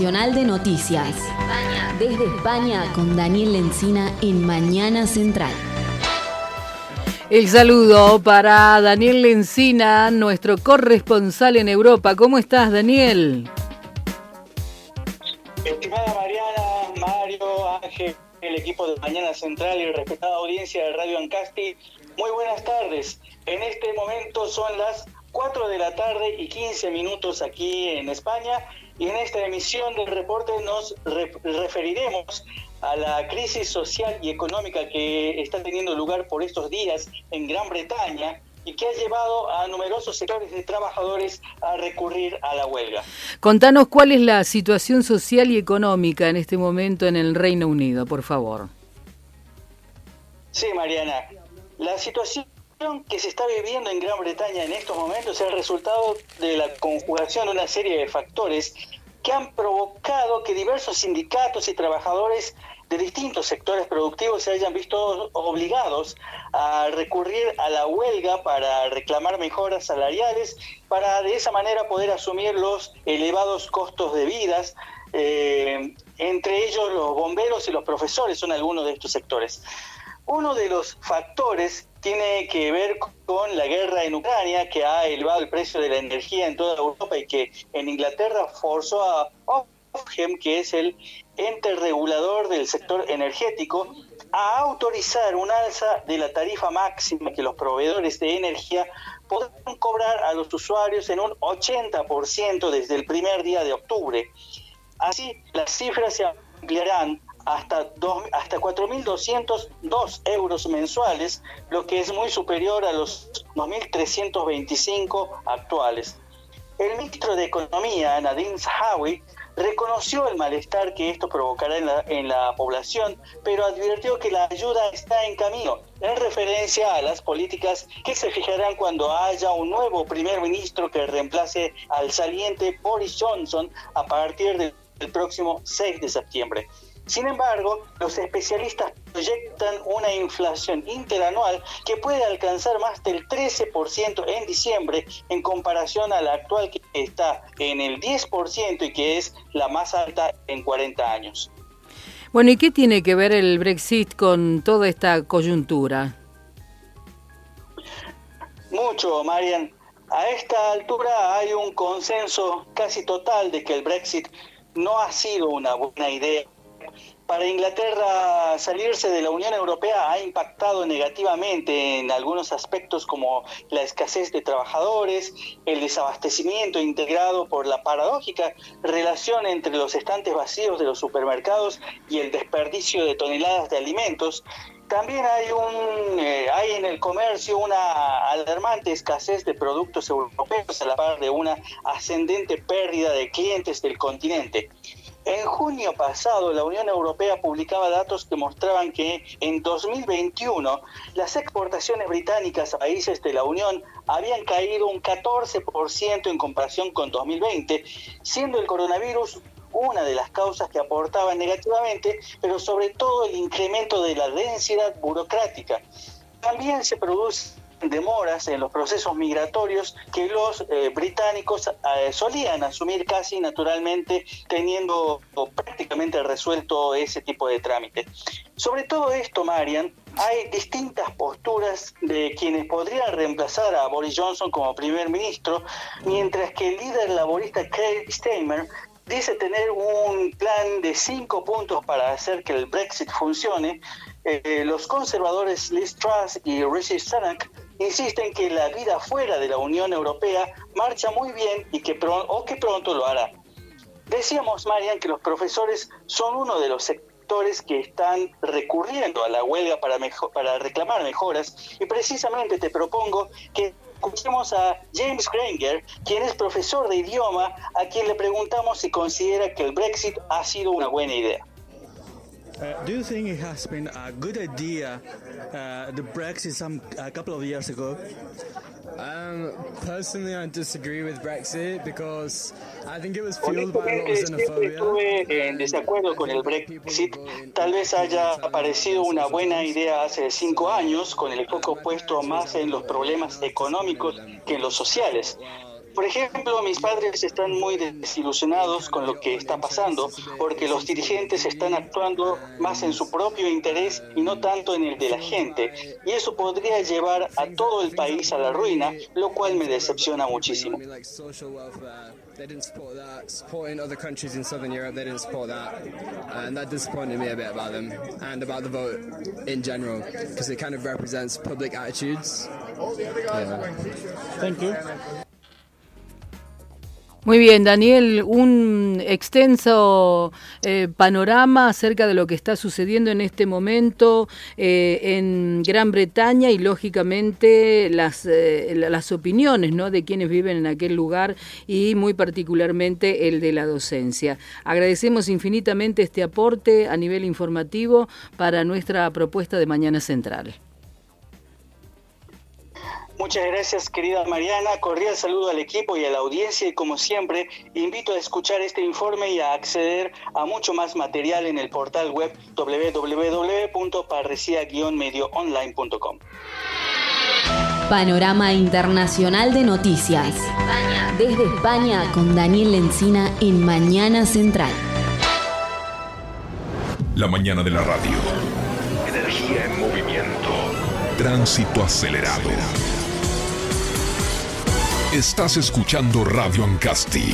Nacional de Noticias. Desde España con Daniel Lencina en Mañana Central. El saludo para Daniel Lencina, nuestro corresponsal en Europa. ¿Cómo estás, Daniel? Estimada Mariana, Mario, Ángel, el equipo de Mañana Central y respetada audiencia de Radio Ancasti, muy buenas tardes. En este momento son las 4 de la tarde y 15 minutos aquí en España y en esta emisión del reporte nos referiremos a la crisis social y económica que está teniendo lugar por estos días en Gran Bretaña y que ha llevado a numerosos sectores de trabajadores a recurrir a la huelga. Contanos cuál es la situación social y económica en este momento en el Reino Unido, por favor. Sí, Mariana. La situación que se está viviendo en Gran Bretaña en estos momentos es el resultado de la conjugación de una serie de factores que han provocado que diversos sindicatos y trabajadores de distintos sectores productivos se hayan visto obligados a recurrir a la huelga para reclamar mejoras salariales, para de esa manera poder asumir los elevados costos de vidas. Eh, entre ellos los bomberos y los profesores son algunos de estos sectores. Uno de los factores tiene que ver con la guerra en Ucrania, que ha elevado el precio de la energía en toda Europa y que en Inglaterra forzó a Ofgem, que es el ente regulador del sector energético, a autorizar un alza de la tarifa máxima que los proveedores de energía podrán cobrar a los usuarios en un 80% desde el primer día de octubre. Así, las cifras se ampliarán hasta, hasta 4.202 euros mensuales, lo que es muy superior a los 2.325 actuales. El ministro de Economía, Nadine Zahawi, reconoció el malestar que esto provocará en la, en la, población, pero advirtió que la ayuda está en camino, en referencia a las políticas que se fijarán cuando haya un nuevo primer ministro que reemplace al saliente Boris Johnson a partir del próximo 6 de septiembre. Sin embargo, los especialistas proyectan una inflación interanual que puede alcanzar más del 13% en diciembre en comparación a la actual que está en el 10% y que es la más alta en 40 años. Bueno, ¿y qué tiene que ver el Brexit con toda esta coyuntura? Mucho, Marian. A esta altura hay un consenso casi total de que el Brexit no ha sido una buena idea para Inglaterra salirse de la Unión Europea ha impactado negativamente en algunos aspectos como la escasez de trabajadores, el desabastecimiento integrado por la paradójica relación entre los estantes vacíos de los supermercados y el desperdicio de toneladas de alimentos. También hay, un, eh, hay en el comercio una alarmante escasez de productos europeos a la par de una ascendente pérdida de clientes del continente. En junio pasado, la Unión Europea publicaba datos que mostraban que en 2021 las exportaciones británicas a países de la Unión habían caído un 14% en comparación con 2020, siendo el coronavirus una de las causas que aportaban negativamente, pero sobre todo el incremento de la densidad burocrática. También se produce demoras en los procesos migratorios que los eh, británicos eh, solían asumir casi naturalmente teniendo prácticamente resuelto ese tipo de trámite. Sobre todo esto, Marian, hay distintas posturas de quienes podrían reemplazar a Boris Johnson como primer ministro, mientras que el líder laborista Keir Starmer dice tener un plan de cinco puntos para hacer que el Brexit funcione. Eh, los conservadores Liz Truss y Rishi Sunak insisten que la vida fuera de la Unión Europea marcha muy bien y que o que pronto lo hará. Decíamos, Marian, que los profesores son uno de los sectores que están recurriendo a la huelga para, para reclamar mejoras y precisamente te propongo que escuchemos a James Granger, quien es profesor de idioma, a quien le preguntamos si considera que el Brexit ha sido una buena idea. Uh, do you think it has been a good idea, uh, the Brexit some a couple of years ago? Um, personally, I disagree with Brexit because I think it was fueled by a lot of xenophobia. Estuve en desacuerdo con el Brexit. Tal vez haya parecido una buena idea hace cinco años, con el foco puesto más en los problemas económicos que en los sociales. Por ejemplo, mis padres están muy desilusionados con lo que está pasando porque los dirigentes están actuando más en su propio interés y no tanto en el de la gente. Y eso podría llevar a todo el país a la ruina, lo cual me decepciona muchísimo. They didn't support that. Supporting other countries in Southern Europe, they didn't support that. And that disappointed me a bit about them and about the vote in general because it kind of represents public attitudes. Yeah. Thank you. Muy bien, Daniel, un extenso eh, panorama acerca de lo que está sucediendo en este momento eh, en Gran Bretaña y lógicamente las, eh, las opiniones ¿no? de quienes viven en aquel lugar y muy particularmente el de la docencia. Agradecemos infinitamente este aporte a nivel informativo para nuestra propuesta de Mañana Central. Muchas gracias, querida Mariana. Cordial saludo al equipo y a la audiencia y como siempre, invito a escuchar este informe y a acceder a mucho más material en el portal web www.parrecia-medioonline.com. Panorama Internacional de Noticias. Desde España con Daniel Lencina en Mañana Central. La mañana de la radio. Energía en movimiento. Tránsito acelerado. Estás escuchando Radio Ancasti.